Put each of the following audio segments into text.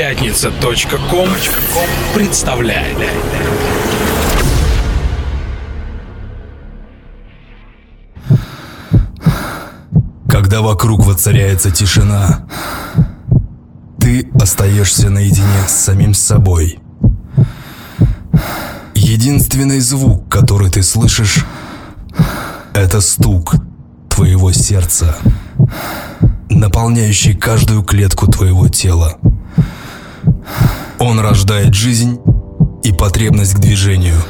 Пятница.ком представляет. Когда вокруг воцаряется тишина, ты остаешься наедине с самим собой. Единственный звук, который ты слышишь, это стук твоего сердца, наполняющий каждую клетку твоего тела. Он рождает жизнь и потребность к движению.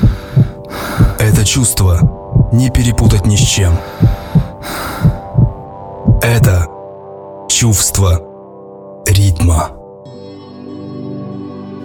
Это чувство не перепутать ни с чем. Это чувство ритма.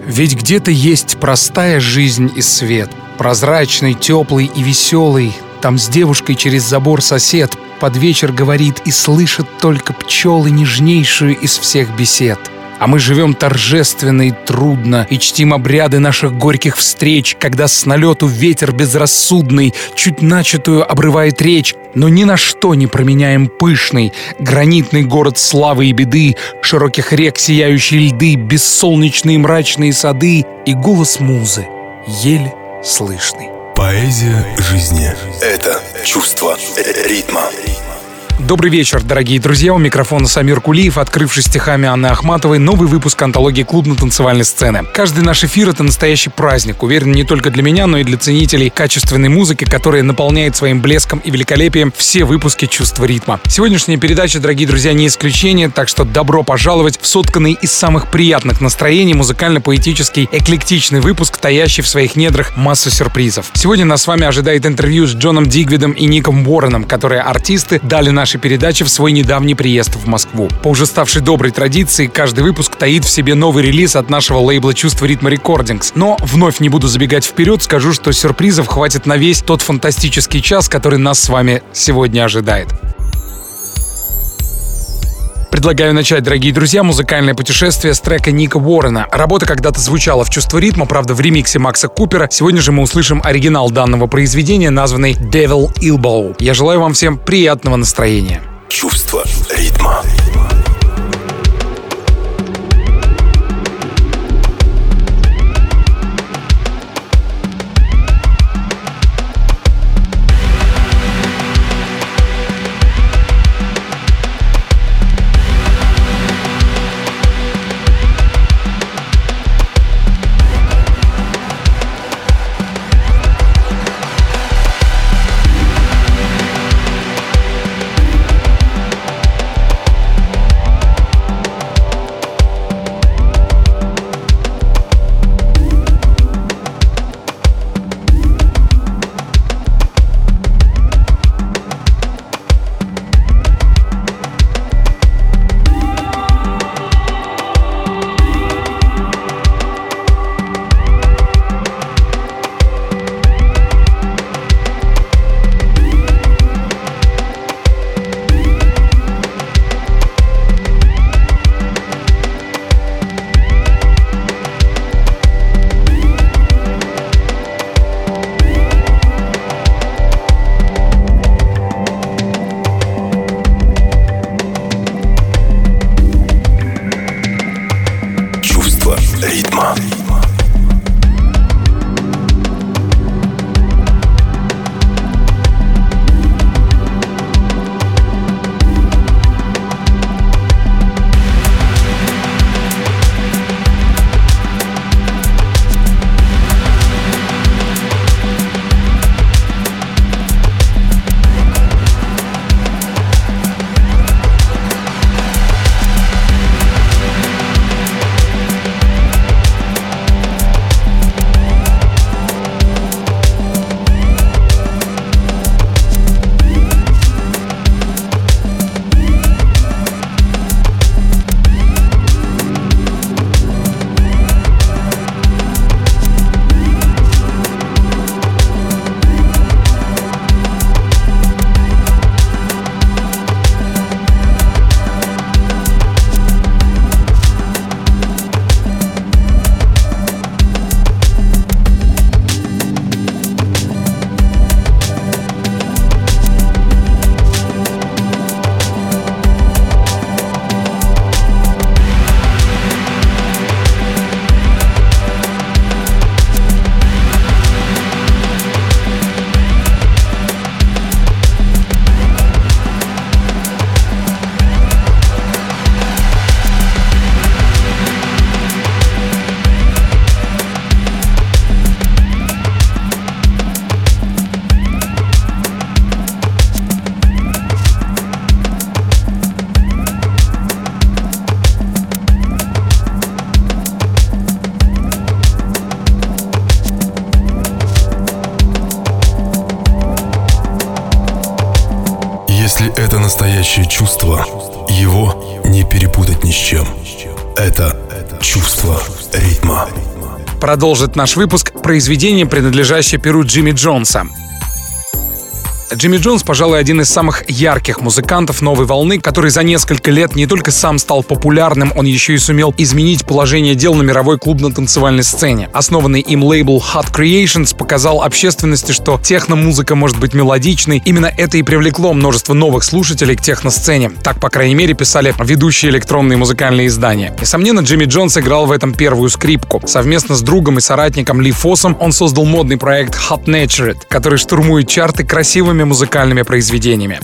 Ведь где-то есть простая жизнь и свет, прозрачный, теплый и веселый. Там с девушкой через забор сосед под вечер говорит и слышит только пчелы нежнейшую из всех бесед — а мы живем торжественно и трудно И чтим обряды наших горьких встреч Когда с налету ветер безрассудный Чуть начатую обрывает речь Но ни на что не променяем пышный Гранитный город славы и беды Широких рек сияющие льды Бессолнечные мрачные сады И голос музы, еле слышный Поэзия жизни — это чувство ритма. Добрый вечер, дорогие друзья. У микрофона Самир Кулиев, открывший стихами Анны Ахматовой новый выпуск антологии клубно-танцевальной сцены. Каждый наш эфир — это настоящий праздник. Уверен, не только для меня, но и для ценителей качественной музыки, которая наполняет своим блеском и великолепием все выпуски «Чувства ритма». Сегодняшняя передача, дорогие друзья, не исключение, так что добро пожаловать в сотканный из самых приятных настроений музыкально-поэтический эклектичный выпуск, таящий в своих недрах массу сюрпризов. Сегодня нас с вами ожидает интервью с Джоном Дигвидом и Ником Уорреном, которые артисты дали нашей нашей передачи в свой недавний приезд в Москву. По уже ставшей доброй традиции, каждый выпуск таит в себе новый релиз от нашего лейбла «Чувство ритма рекордингс». Но вновь не буду забегать вперед, скажу, что сюрпризов хватит на весь тот фантастический час, который нас с вами сегодня ожидает. Предлагаю начать, дорогие друзья, музыкальное путешествие с трека Ника Уоррена. Работа когда-то звучала в «Чувство ритма», правда, в ремиксе Макса Купера. Сегодня же мы услышим оригинал данного произведения, названный «Devil Elbow». Я желаю вам всем приятного настроения. Чувство ритма. Продолжит наш выпуск произведение, принадлежащее перу Джимми Джонса. Джимми Джонс, пожалуй, один из самых ярких музыкантов новой волны, который за несколько лет не только сам стал популярным, он еще и сумел изменить положение дел на мировой клубно-танцевальной сцене. Основанный им лейбл Hot Creations показал общественности, что техно-музыка может быть мелодичной. Именно это и привлекло множество новых слушателей к техно-сцене. Так, по крайней мере, писали ведущие электронные музыкальные издания. Несомненно, Джимми Джонс играл в этом первую скрипку. Совместно с другом и соратником Ли Фоссом он создал модный проект Hot Natured, который штурмует чарты красивыми музыкальными произведениями.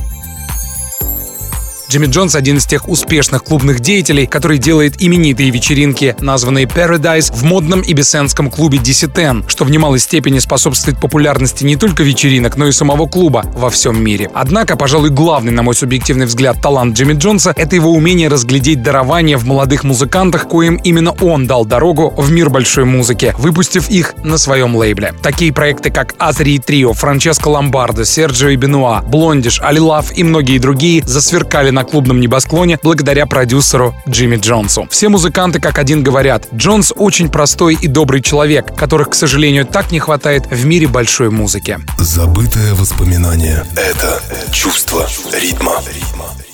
Джимми Джонс — один из тех успешных клубных деятелей, который делает именитые вечеринки, названные Paradise, в модном ибисенском клубе DC-10, что в немалой степени способствует популярности не только вечеринок, но и самого клуба во всем мире. Однако, пожалуй, главный, на мой субъективный взгляд, талант Джимми Джонса — это его умение разглядеть дарование в молодых музыкантах, коим именно он дал дорогу в мир большой музыки, выпустив их на своем лейбле. Такие проекты, как Азри Трио, Франческо Ломбардо, Серджио и Бенуа, Блондиш, Алилав и многие другие засверкали на на клубном небосклоне благодаря продюсеру Джимми Джонсу. Все музыканты как один говорят, Джонс очень простой и добрый человек, которых, к сожалению, так не хватает в мире большой музыки. Забытое воспоминание — это чувство ритма.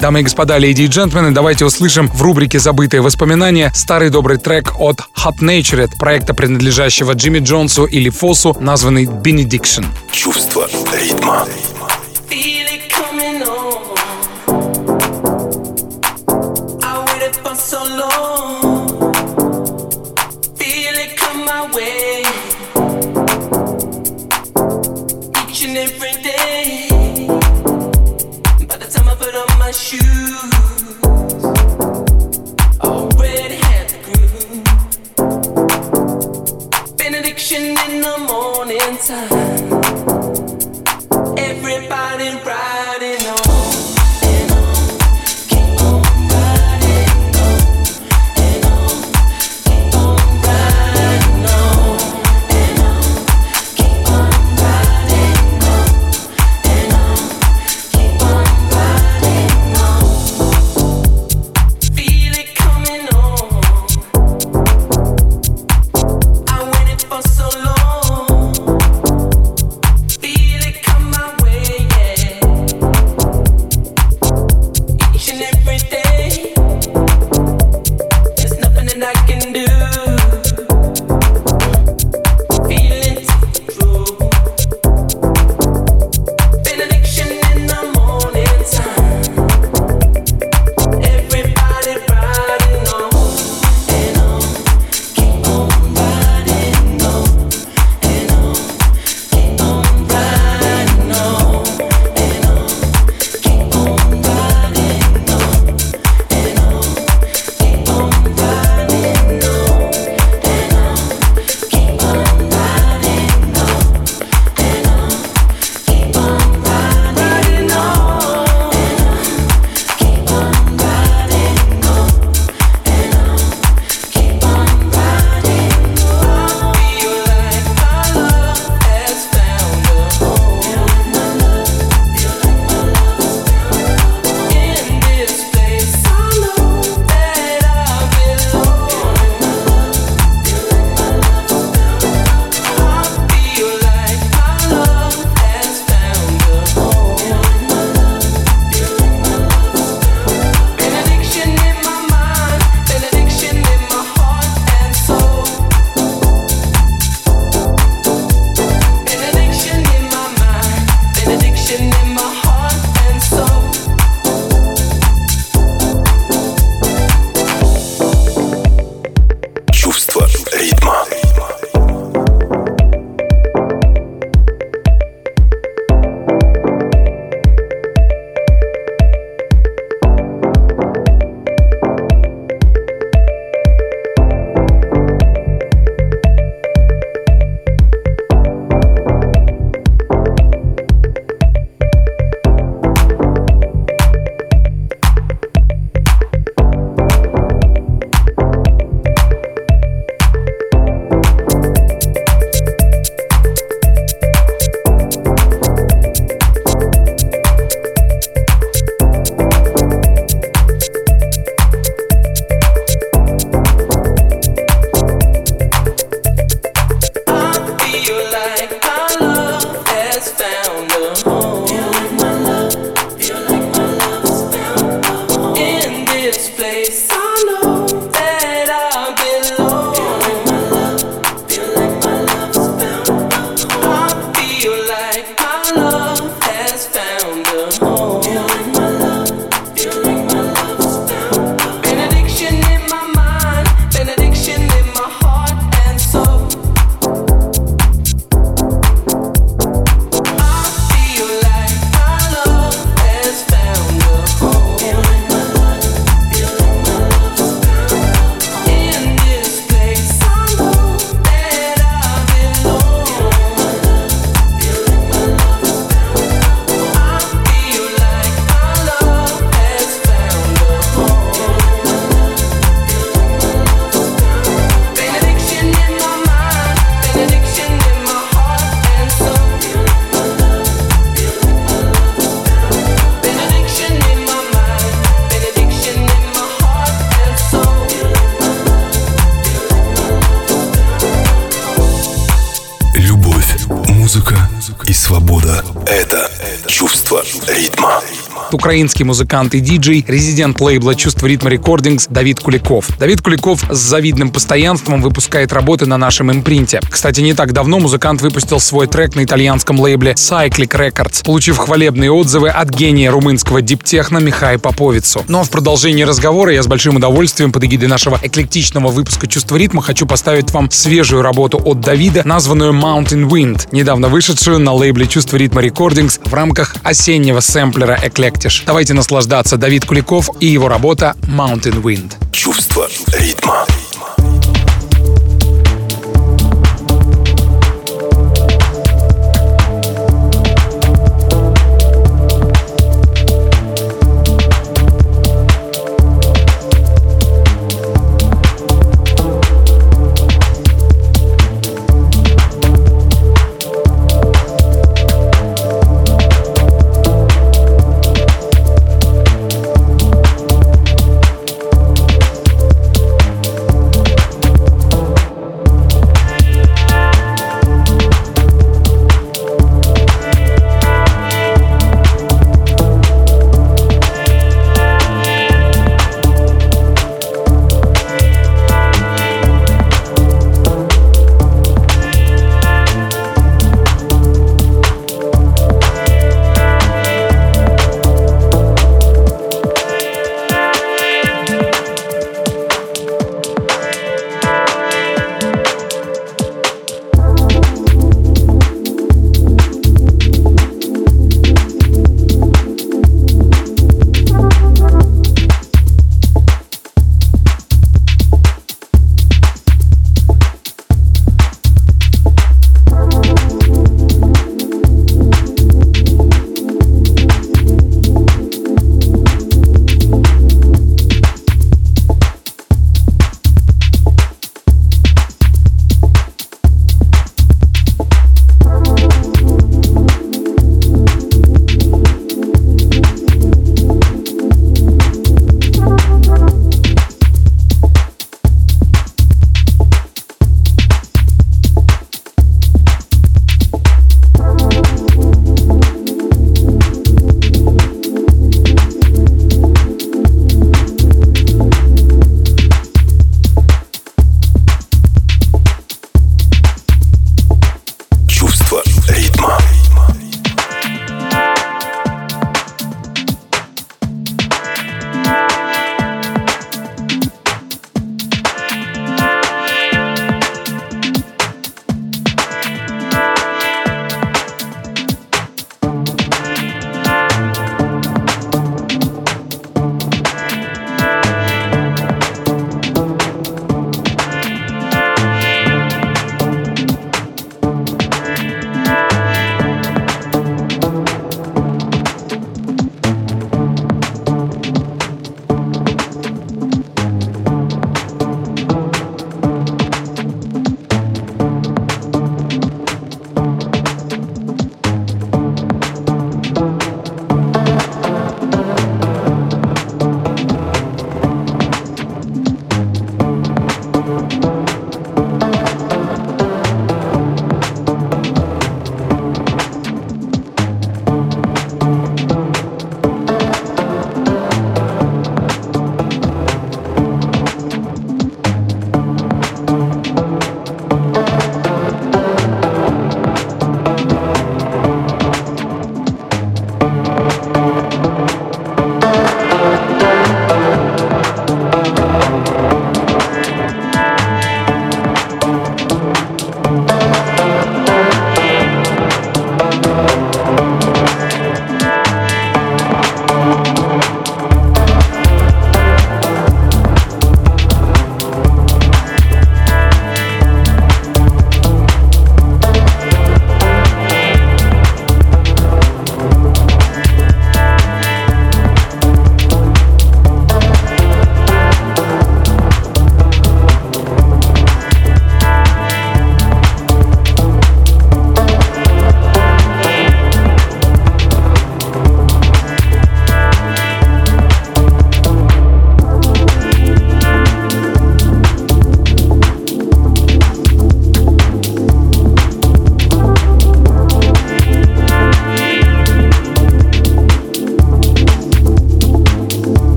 Дамы и господа, леди и джентльмены, давайте услышим в рубрике «Забытые воспоминания» старый добрый трек от Hot Natured, проекта, принадлежащего Джимми Джонсу или Фосу, названный Benediction. Чувство ритма. In the morning time. Everybody riding Украинский музыкант и диджей, резидент лейбла «Чувство ритма рекордингс» Давид Куликов. Давид Куликов с завидным постоянством выпускает работы на нашем импринте. Кстати, не так давно музыкант выпустил свой трек на итальянском лейбле Cyclic Records, получив хвалебные отзывы от гения румынского диптехна Михая Поповицу. Ну а в продолжении разговора я с большим удовольствием под эгидой нашего эклектичного выпуска «Чувство ритма» хочу поставить вам свежую работу от Давида, названную Mountain Wind, недавно вышедшую на лейбле «Чувство ритма Recordings» в рамках осеннего сэмплера Eclectish. Давайте наслаждаться Давид Куликов и его работа Mountain Wind. Чувство ритма.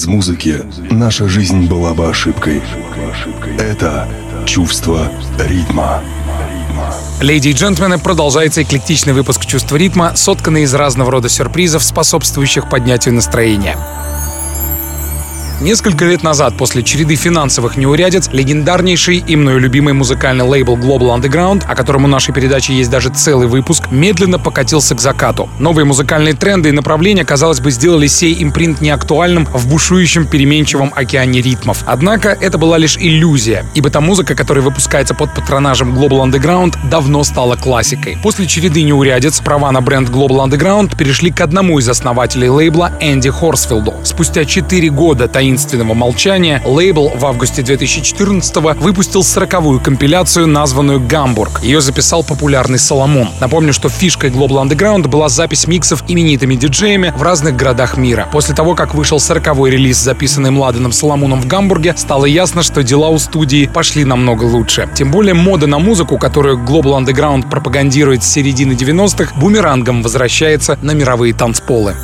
Без музыки наша жизнь была бы ошибкой. Это чувство ритма. Леди и джентльмены, продолжается эклектичный выпуск «Чувства ритма», сотканный из разного рода сюрпризов, способствующих поднятию настроения. Несколько лет назад, после череды финансовых неурядиц, легендарнейший и мною любимый музыкальный лейбл Global Underground, о котором у нашей передачи есть даже целый выпуск, медленно покатился к закату. Новые музыкальные тренды и направления, казалось бы, сделали сей импринт неактуальным в бушующем переменчивом океане ритмов. Однако это была лишь иллюзия, ибо та музыка, которая выпускается под патронажем Global Underground, давно стала классикой. После череды неурядиц права на бренд Global Underground перешли к одному из основателей лейбла Энди Хорсфилду. Спустя 4 года таинственного таинственного молчания, лейбл в августе 2014 выпустил сороковую компиляцию, названную «Гамбург». Ее записал популярный Соломон. Напомню, что фишкой Global Underground была запись миксов именитыми диджеями в разных городах мира. После того, как вышел сороковой релиз, записанный Младеном Соломоном в Гамбурге, стало ясно, что дела у студии пошли намного лучше. Тем более мода на музыку, которую Global Underground пропагандирует с середины 90-х, бумерангом возвращается на мировые танцполы.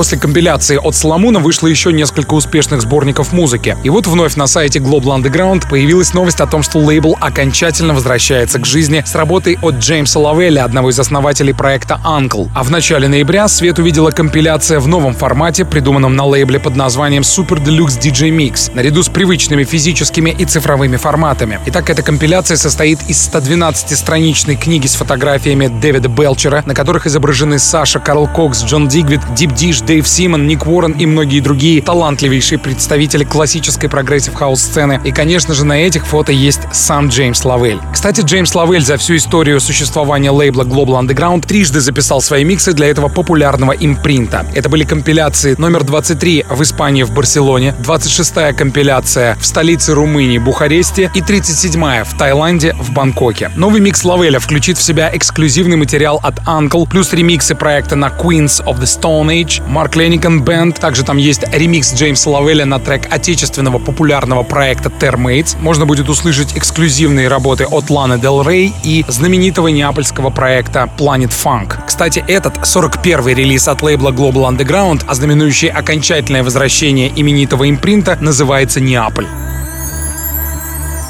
После компиляции от Соломона вышло еще несколько успешных сборников музыки. И вот вновь на сайте Global Underground появилась новость о том, что лейбл окончательно возвращается к жизни с работой от Джеймса Лавелля, одного из основателей проекта UNKLE. А в начале ноября свет увидела компиляция в новом формате, придуманном на лейбле под названием Super Deluxe DJ Mix, наряду с привычными физическими и цифровыми форматами. Итак, эта компиляция состоит из 112-страничной книги с фотографиями Дэвида Белчера, на которых изображены Саша, Карл Кокс, Джон Дигвид, Deep Dish, Дэйв Симан, Ник Уоррен и многие другие талантливейшие представители классической прогрессив хаус сцены. И, конечно же, на этих фото есть сам Джеймс Лавель. Кстати, Джеймс Лавель за всю историю существования лейбла Global Underground трижды записал свои миксы для этого популярного импринта. Это были компиляции номер 23 в Испании в Барселоне, 26-я компиляция в столице Румынии Бухаресте и 37-я в Таиланде в Бангкоке. Новый микс Лавеля включит в себя эксклюзивный материал от Uncle, плюс ремиксы проекта на Queens of the Stone Age, Марк Леникан Бенд. Также там есть ремикс Джеймса Лавеля на трек отечественного популярного проекта Termates. Можно будет услышать эксклюзивные работы от Ланы Дел Рей и знаменитого неапольского проекта Planet Funk. Кстати, этот 41-й релиз от лейбла Global Underground, ознаменующий окончательное возвращение именитого импринта, называется «Неаполь».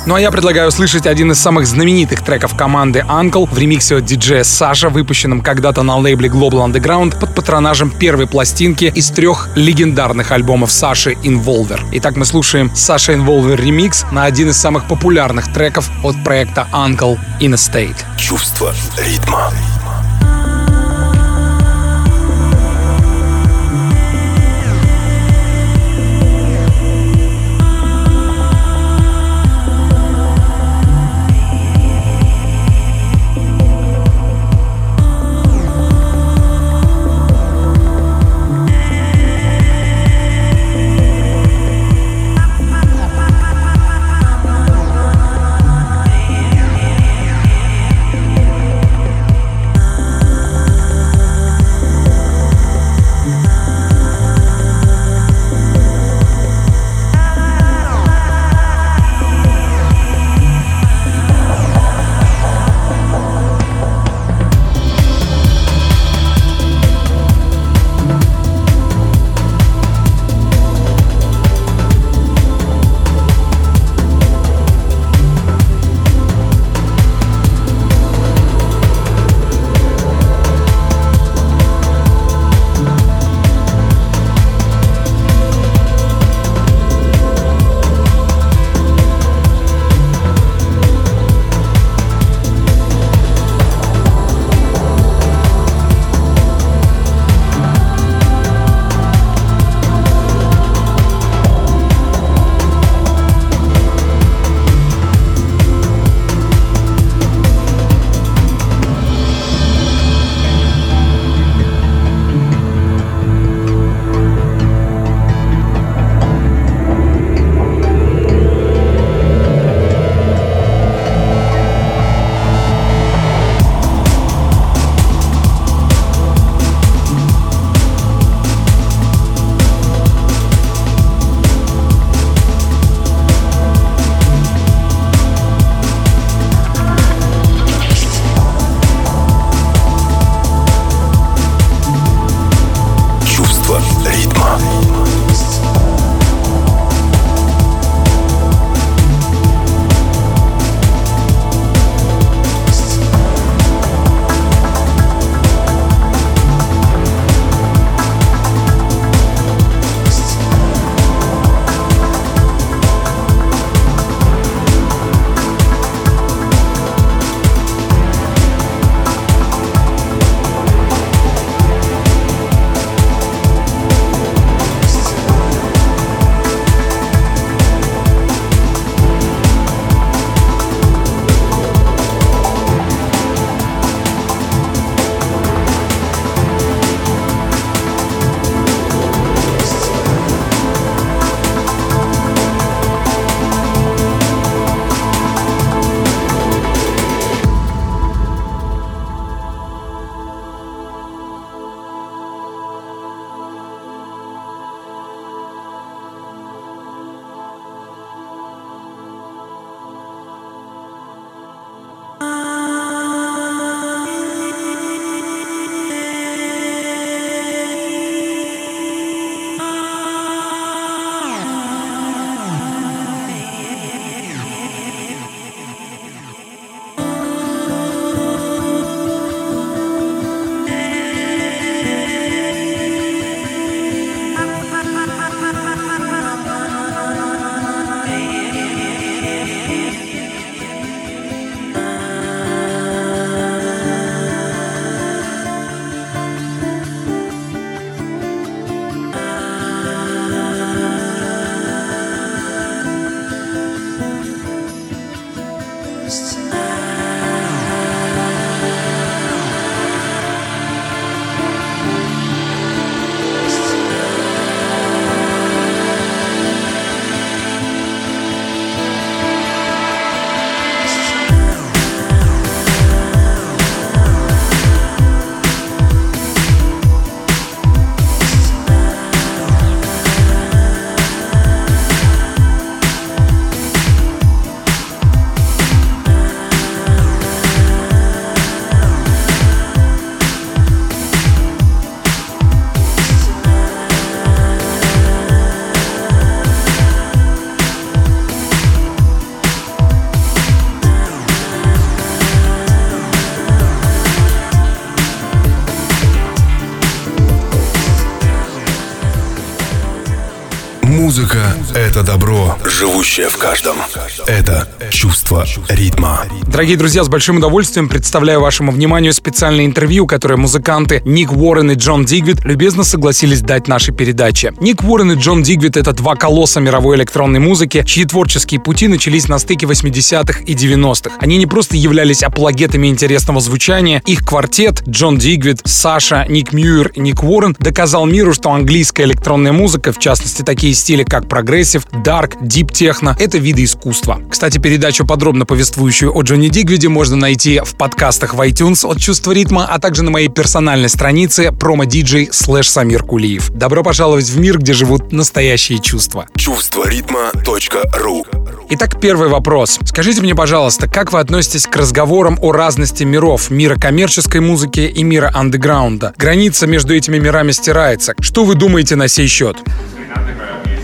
Ну а я предлагаю услышать один из самых знаменитых треков команды Uncle в ремиксе от диджея Саша, выпущенном когда-то на лейбле Global Underground под патронажем первой пластинки из трех легендарных альбомов Саши Involver. Итак, мы слушаем Саша Involver ремикс на один из самых популярных треков от проекта Uncle In a State. Чувство ритма. Это добро, живущее в каждом. Это чувство ритма. Дорогие друзья, с большим удовольствием представляю вашему вниманию специальное интервью, которое музыканты Ник Уоррен и Джон Дигвид любезно согласились дать нашей передаче. Ник Уоррен и Джон Дигвид — это два колосса мировой электронной музыки, чьи творческие пути начались на стыке 80-х и 90-х. Они не просто являлись апологетами интересного звучания, их квартет Джон Дигвид, Саша, Ник Мьюер и Ник Уоррен доказал миру, что английская электронная музыка, в частности такие стили, как progressive, dark, deep techno, это виды искусства. Кстати, передачу подробно повествующую о Джоне Дигвиде можно найти в подкастах в iTunes от Чувства ритма, а также на моей персональной странице PromoDJ слэш Самир Кулиев. Добро пожаловать в мир, где живут настоящие чувства. Чувство ритма.ру Итак, первый вопрос. Скажите мне, пожалуйста, как вы относитесь к разговорам о разности миров, мира коммерческой музыки и мира андеграунда? Граница между этими мирами стирается. Что вы думаете на сей счет?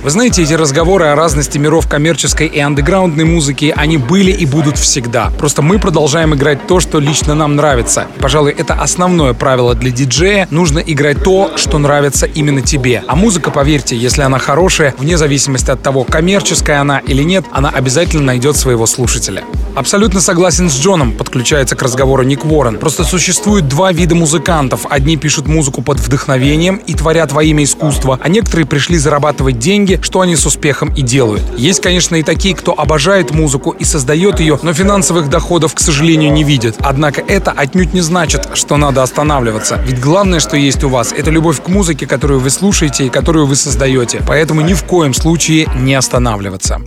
Вы знаете, эти разговоры о разности миров коммерческой и андеграундной музыки, они были и будут всегда. Просто мы продолжаем играть то, что лично нам нравится. Пожалуй, это основное правило для диджея. Нужно играть то, что нравится именно тебе. А музыка, поверьте, если она хорошая, вне зависимости от того, коммерческая она или нет, она обязательно найдет своего слушателя. Абсолютно согласен с Джоном, подключается к разговору Ник Уоррен. Просто существует два вида музыкантов. Одни пишут музыку под вдохновением и творят во имя искусства, а некоторые пришли зарабатывать деньги, что они с успехом и делают. Есть, конечно, и такие, кто обожает музыку и создает ее, но финансовых доходов, к сожалению, не видит. Однако это отнюдь не значит, что надо останавливаться. Ведь главное, что есть у вас, это любовь к музыке, которую вы слушаете и которую вы создаете. Поэтому ни в коем случае не останавливаться.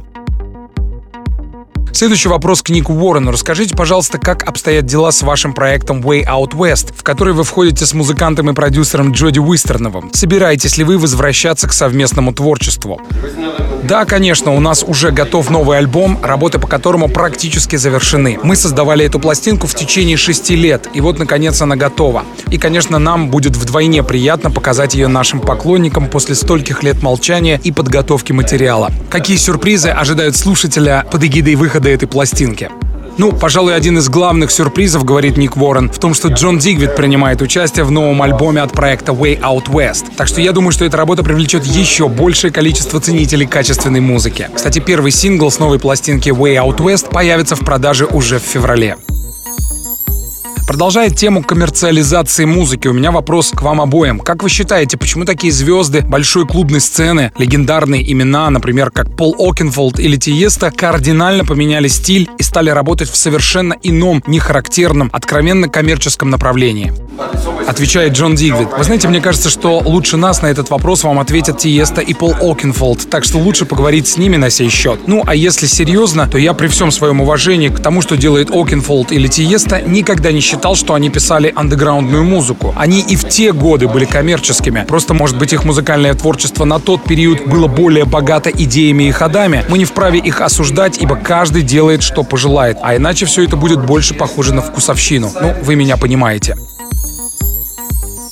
Следующий вопрос к Нику Уоррену. Расскажите, пожалуйста, как обстоят дела с вашим проектом Way Out West, в который вы входите с музыкантом и продюсером Джоди Уистерновым. Собираетесь ли вы возвращаться к совместному творчеству? Да, конечно, у нас уже готов новый альбом, работы по которому практически завершены. Мы создавали эту пластинку в течение шести лет, и вот, наконец, она готова. И, конечно, нам будет вдвойне приятно показать ее нашим поклонникам после стольких лет молчания и подготовки материала. Какие сюрпризы ожидают слушателя под эгидой выхода этой пластинки? Ну, пожалуй, один из главных сюрпризов, говорит Ник Уоррен, в том, что Джон Дигвид принимает участие в новом альбоме от проекта Way Out West. Так что я думаю, что эта работа привлечет еще большее количество ценителей качественной музыки. Кстати, первый сингл с новой пластинки Way Out West появится в продаже уже в феврале. Продолжая тему коммерциализации музыки, у меня вопрос к вам обоим. Как вы считаете, почему такие звезды большой клубной сцены, легендарные имена, например, как Пол Окенфолд или Тиесто, кардинально поменяли стиль и стали работать в совершенно ином, нехарактерном, откровенно коммерческом направлении? Отвечает Джон Дигвид. Вы знаете, мне кажется, что лучше нас на этот вопрос вам ответят Тиесто и Пол Окенфолд, так что лучше поговорить с ними на сей счет. Ну, а если серьезно, то я при всем своем уважении к тому, что делает Окенфолд или Тиесто, никогда не считал, что они писали андеграундную музыку. Они и в те годы были коммерческими. Просто, может быть, их музыкальное творчество на тот период было более богато идеями и ходами. Мы не вправе их осуждать, ибо каждый делает, что пожелает. А иначе все это будет больше похоже на вкусовщину. Ну, вы меня понимаете.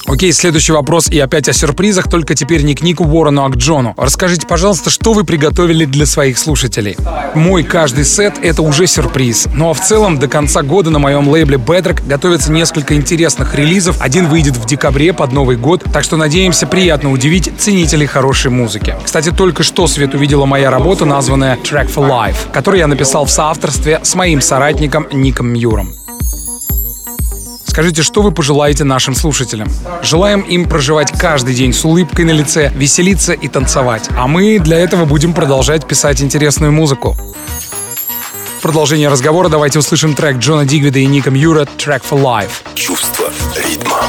Окей, следующий вопрос и опять о сюрпризах, только теперь не к Нику Уоррену, а к Джону. Расскажите, пожалуйста, что вы приготовили для своих слушателей? Мой каждый сет — это уже сюрприз. Ну а в целом до конца года на моем лейбле Bedrock готовится несколько интересных релизов. Один выйдет в декабре под Новый год, так что надеемся приятно удивить ценителей хорошей музыки. Кстати, только что свет увидела моя работа, названная Track for Life, которую я написал в соавторстве с моим соратником Ником Мьюром. Скажите, что вы пожелаете нашим слушателям? Желаем им проживать каждый день с улыбкой на лице, веселиться и танцевать. А мы для этого будем продолжать писать интересную музыку. В продолжение разговора давайте услышим трек Джона Дигвида и Ника Мьюра «Track for Life». Чувство ритма.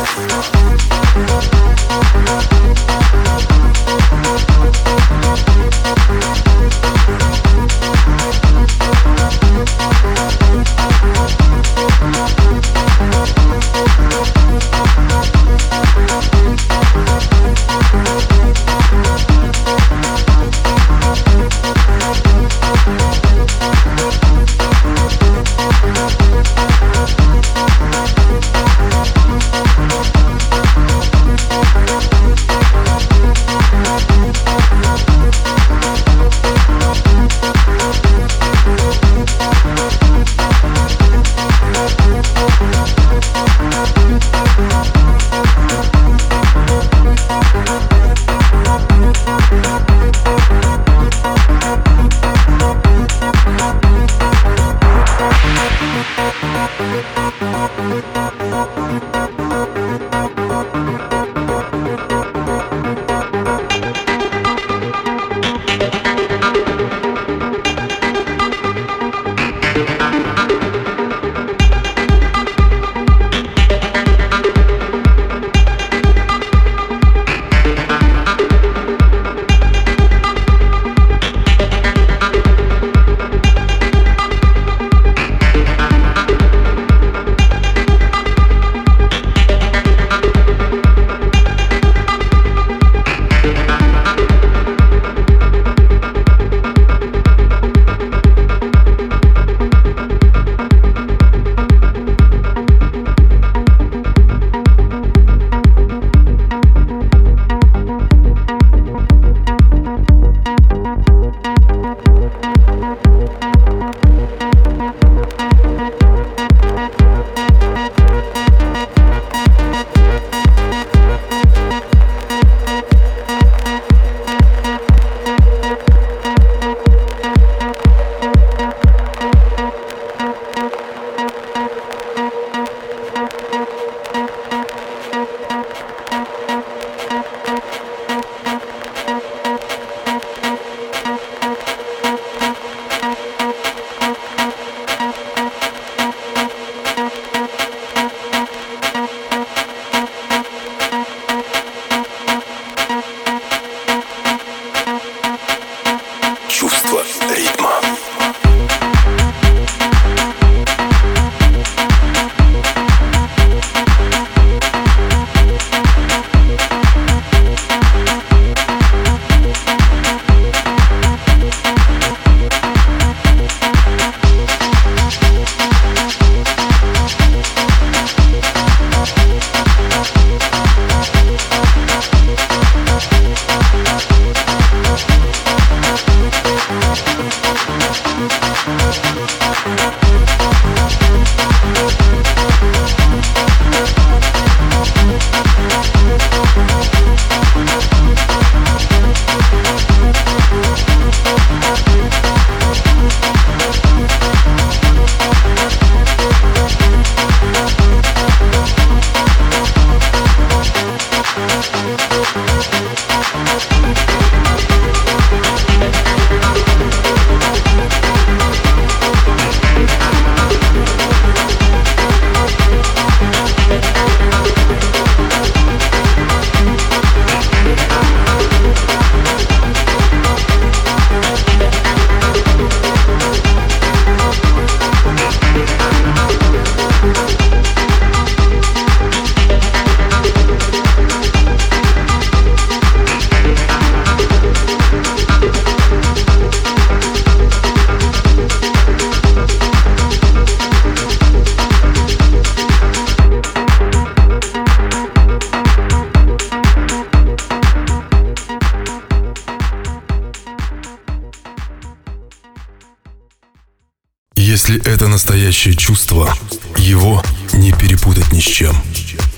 Если это настоящее чувство, его не перепутать ни с чем.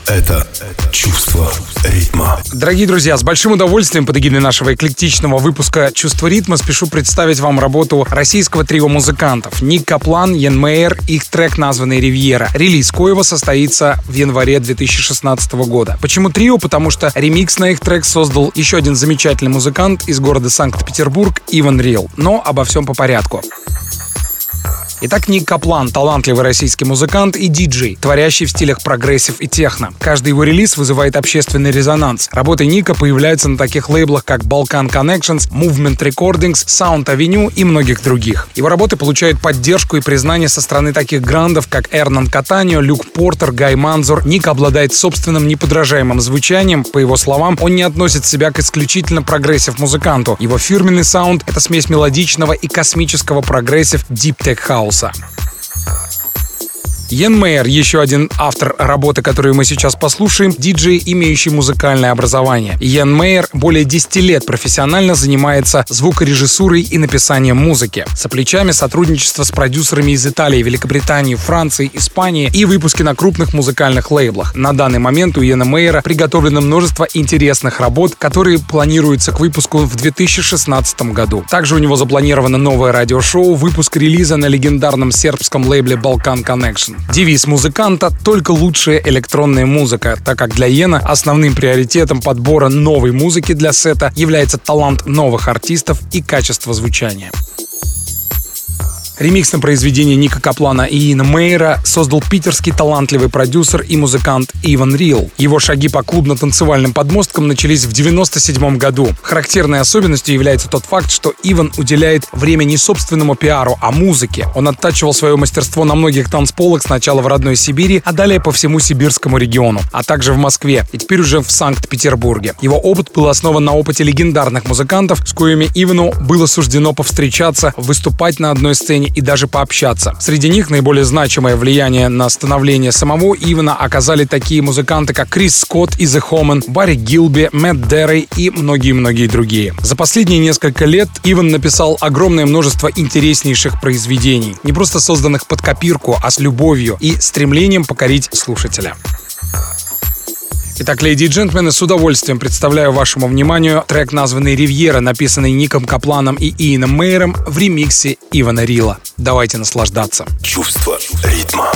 Это чувство ритма. Дорогие друзья, с большим удовольствием под эгидой нашего эклектичного выпуска «Чувство ритма» спешу представить вам работу российского трио музыкантов Ник Каплан, Йен Мейер, их трек, названный «Ривьера». Релиз коего состоится в январе 2016 года. Почему трио? Потому что ремикс на их трек создал еще один замечательный музыкант из города Санкт-Петербург Иван Рил. Но обо всем по порядку. Итак, Ник Каплан — талантливый российский музыкант и диджей, творящий в стилях progressive и техно. Каждый его релиз вызывает общественный резонанс. Работы Ника появляются на таких лейблах, как Balkan Connections, Movement Recordings, Sound Avenue и многих других. Его работы получают поддержку и признание со стороны таких грандов, как Эрнан Каттанео, Люк Портер, Гай Манзур. Ник обладает собственным неподражаемым звучанием. По его словам, он не относит себя к исключительно progressive музыканту. Его фирменный саунд — это смесь мелодичного и космического progressive deep tech house саунда. Йен Мейер, еще один автор работы, которую мы сейчас послушаем, диджей, имеющий музыкальное образование. Йен Мейер более 10 лет профессионально занимается звукорежиссурой и написанием музыки. Со плечами сотрудничество с продюсерами из Италии, Великобритании, Франции, Испании и выпуски на крупных музыкальных лейблах. На данный момент у Йена Мейера приготовлено множество интересных работ, которые планируются к выпуску в 2016 году. Также у него запланировано новое радиошоу, выпуск релиза на легендарном сербском лейбле Balkan Connection. Девиз музыканта — только лучшая электронная музыка, так как для Йена основным приоритетом подбора новой музыки для сета является талант новых артистов и качество звучания. Ремикс на произведение Ника Каплана и Ина Мейера создал питерский талантливый продюсер и музыкант Иван Рил. Его шаги по клубно-танцевальным подмосткам начались в 97 году. Характерной особенностью является тот факт, что Иван уделяет время не собственному пиару, а музыке. Он оттачивал свое мастерство на многих танцполах сначала в родной Сибири, а далее по всему сибирскому региону, а также в Москве и теперь уже в Санкт-Петербурге. Его опыт был основан на опыте легендарных музыкантов, с коими Ивану было суждено повстречаться, выступать на одной сцене и даже пообщаться. Среди них наиболее значимое влияние на становление самого Ивана оказали такие музыканты, как Крис Скотт и The Homan, Барри Гилби, Мэтт Дерри и многие-многие другие. За последние несколько лет Иван написал огромное множество интереснейших произведений, не просто созданных под копирку, а с любовью и стремлением покорить слушателя. Итак, леди и джентльмены, с удовольствием представляю вашему вниманию трек, названный «Ривьера», написанный Ником Капланом и Иеном Мейером в ремиксе Ивана Рила. Давайте наслаждаться. Чувство ритма.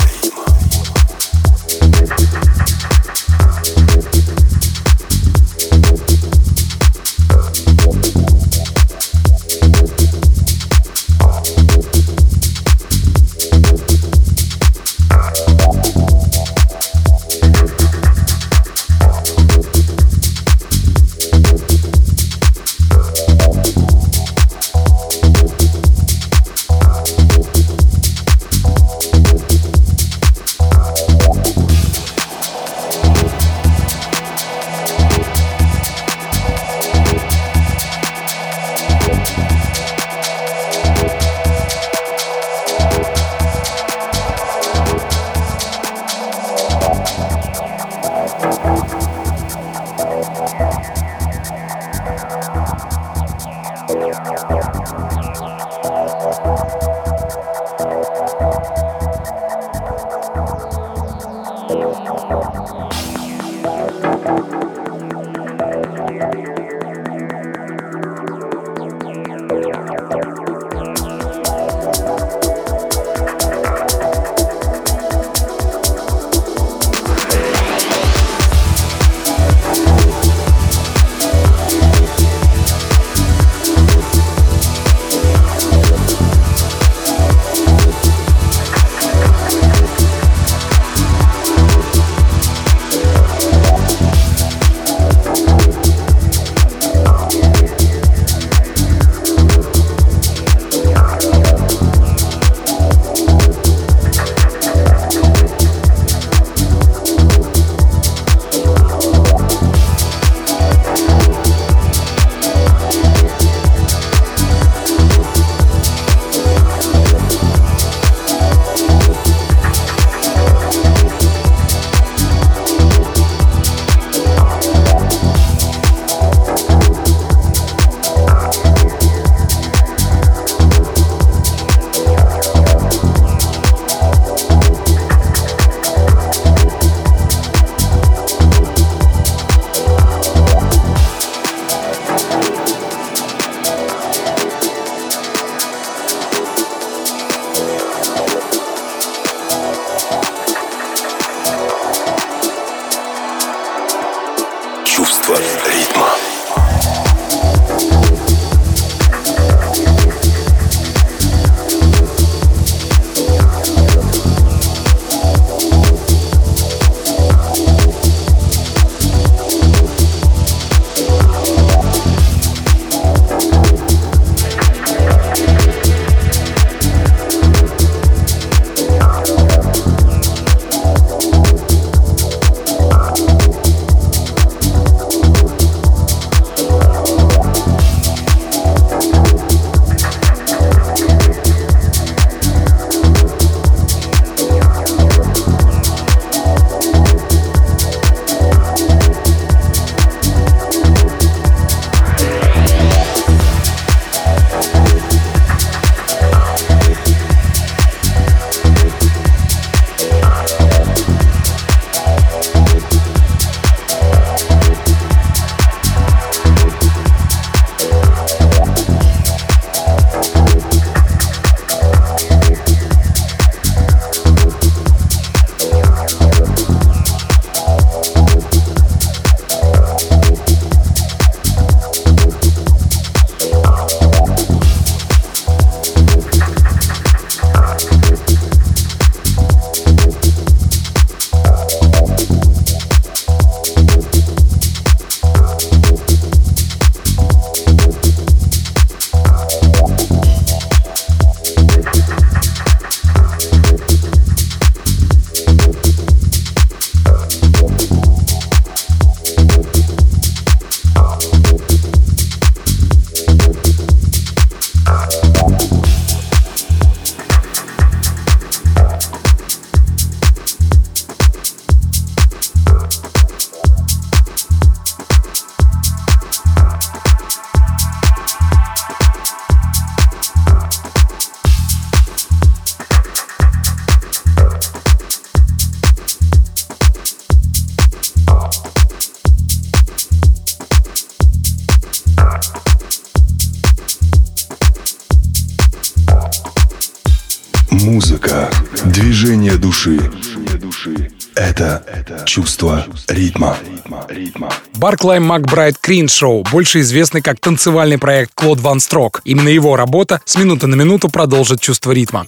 Ритма. Барклай Макбрайт Крин Шоу, больше известный как танцевальный проект Клод Ван Строк. Именно его работа с минуты на минуту продолжит чувство ритма.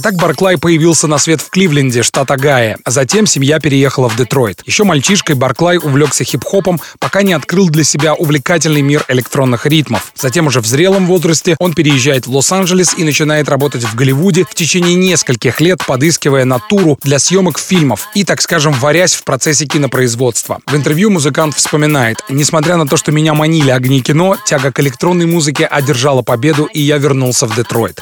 Итак, Барклай появился на свет в Кливленде, штат Огайо, затем семья переехала в Детройт. Еще мальчишкой Барклай увлекся хип-хопом, пока не открыл для себя увлекательный мир электронных ритмов. Затем уже в зрелом возрасте он переезжает в Лос-Анджелес и начинает работать в Голливуде в течение нескольких лет, подыскивая натуру для съемок фильмов и, так скажем, варясь в процессе кинопроизводства. В интервью музыкант вспоминает, несмотря на то, что меня манили огни кино, тяга к электронной музыке одержала победу, и я вернулся в Детройт.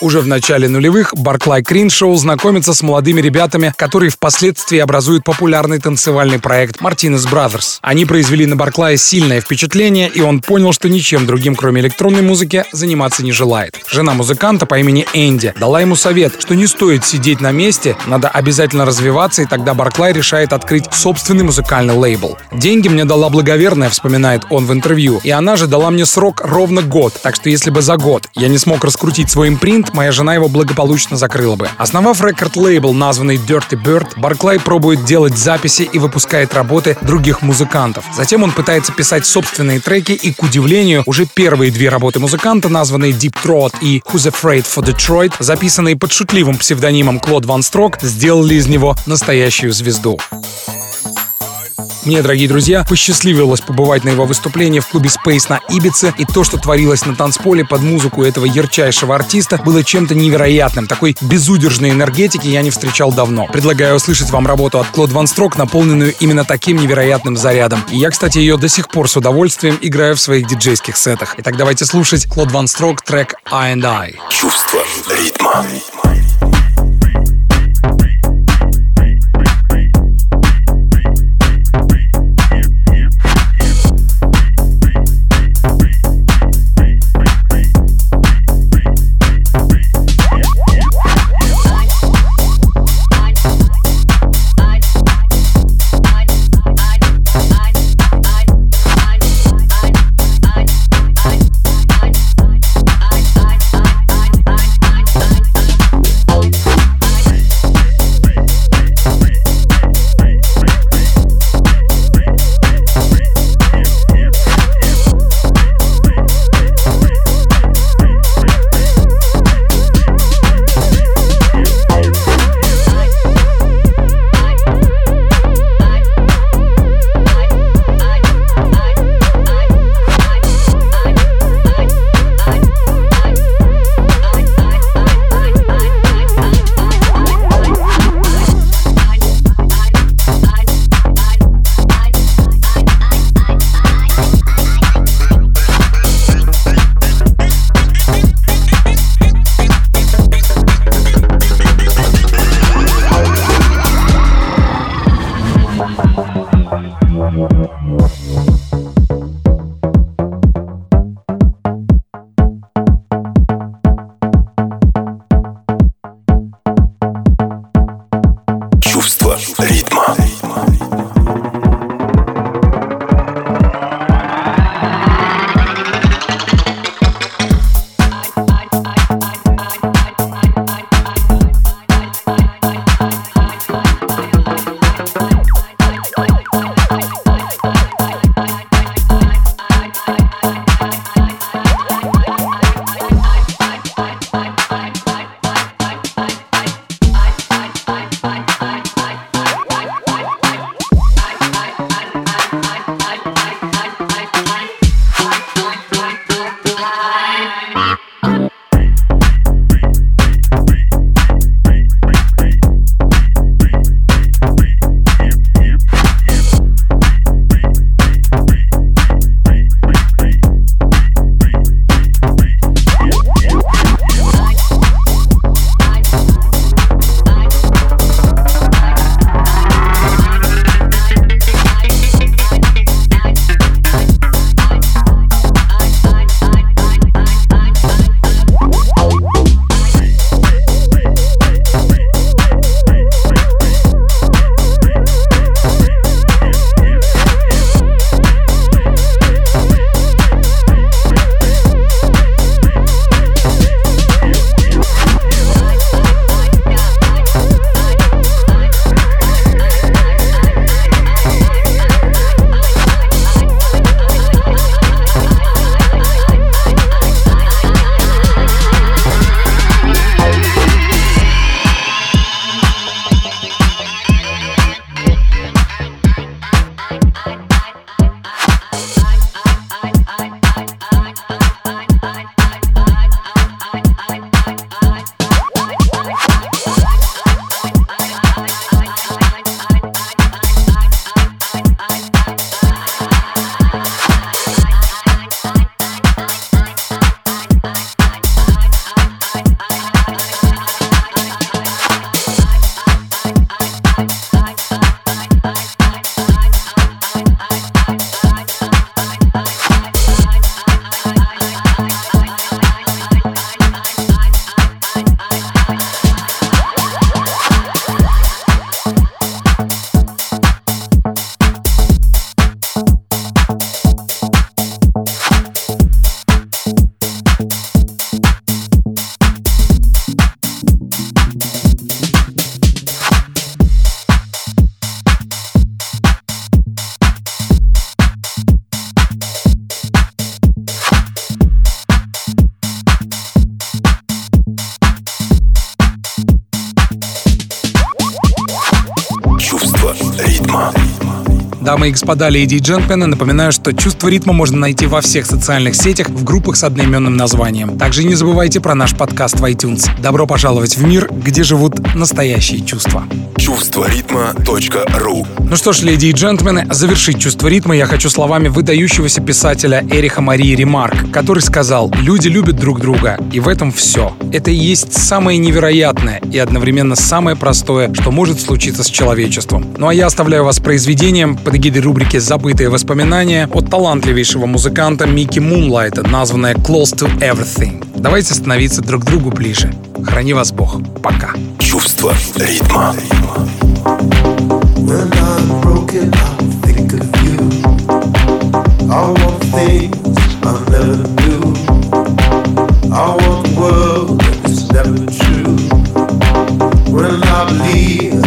Уже в начале нулевых Барклай Криншоу знакомится с молодыми ребятами, которые впоследствии образуют популярный танцевальный проект Martinez Brothers. Они произвели на Барклая сильное впечатление, и он понял, что ничем другим, кроме электронной музыки, заниматься не желает. Жена музыканта по имени Энди дала ему совет, что не стоит сидеть на месте, надо обязательно развиваться, и тогда Барклай решает открыть собственный музыкальный лейбл. «Деньги мне дала благоверная», вспоминает он в интервью, и она же дала мне срок ровно год, так что если бы за год я не смог раскрутить свой импринт, моя жена его благополучно закрыла бы. Основав рекорд-лейбл, названный Dirty Bird, Барклай пробует делать записи и выпускает работы других музыкантов. Затем он пытается писать собственные треки, и, к удивлению, уже первые две работы музыканта, названные Deep Throat и Who's Afraid for Detroit, записанные под шутливым псевдонимом Клод Ван Строк, сделали из него настоящую звезду. Мне, дорогие друзья, посчастливилось побывать на его выступлении в клубе Space на Ибице, и то, что творилось на танцполе под музыку этого ярчайшего артиста, было чем-то невероятным. Такой безудержной энергетики я не встречал давно. Предлагаю услышать вам работу от Клод Ван Строк, наполненную именно таким невероятным зарядом. И я, кстати, ее до сих пор с удовольствием играю в своих диджейских сетах. Итак, давайте слушать Клод Ван Строк трек I and I. Чувство ритма. I Дамы и господа, леди и джентльмены, напоминаю, что чувство ритма можно найти во всех социальных сетях в группах с одноименным названием. Также не забывайте про наш подкаст в iTunes. Добро пожаловать в мир, где живут настоящие чувства. Чувство ритма.ру Ну что ж, леди и джентльмены, завершить чувство ритма я хочу словами выдающегося писателя Эриха Марии Ремарк, который сказал «Люди любят друг друга, и в этом все. Это и есть самое невероятное и одновременно самое простое, что может случиться с человечеством». Ну а я оставляю вас произведением под эгидой рубрики «Забытые воспоминания» от талантливейшего музыканта Микки Мунлайта, названное «Close to Everything». Давайте становиться друг другу ближе. Храни вас Бог. Пока. Чувство ритма. When I'm broken, I think of you. I want things I never knew. I want the world that's never true. When I believe,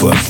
foot.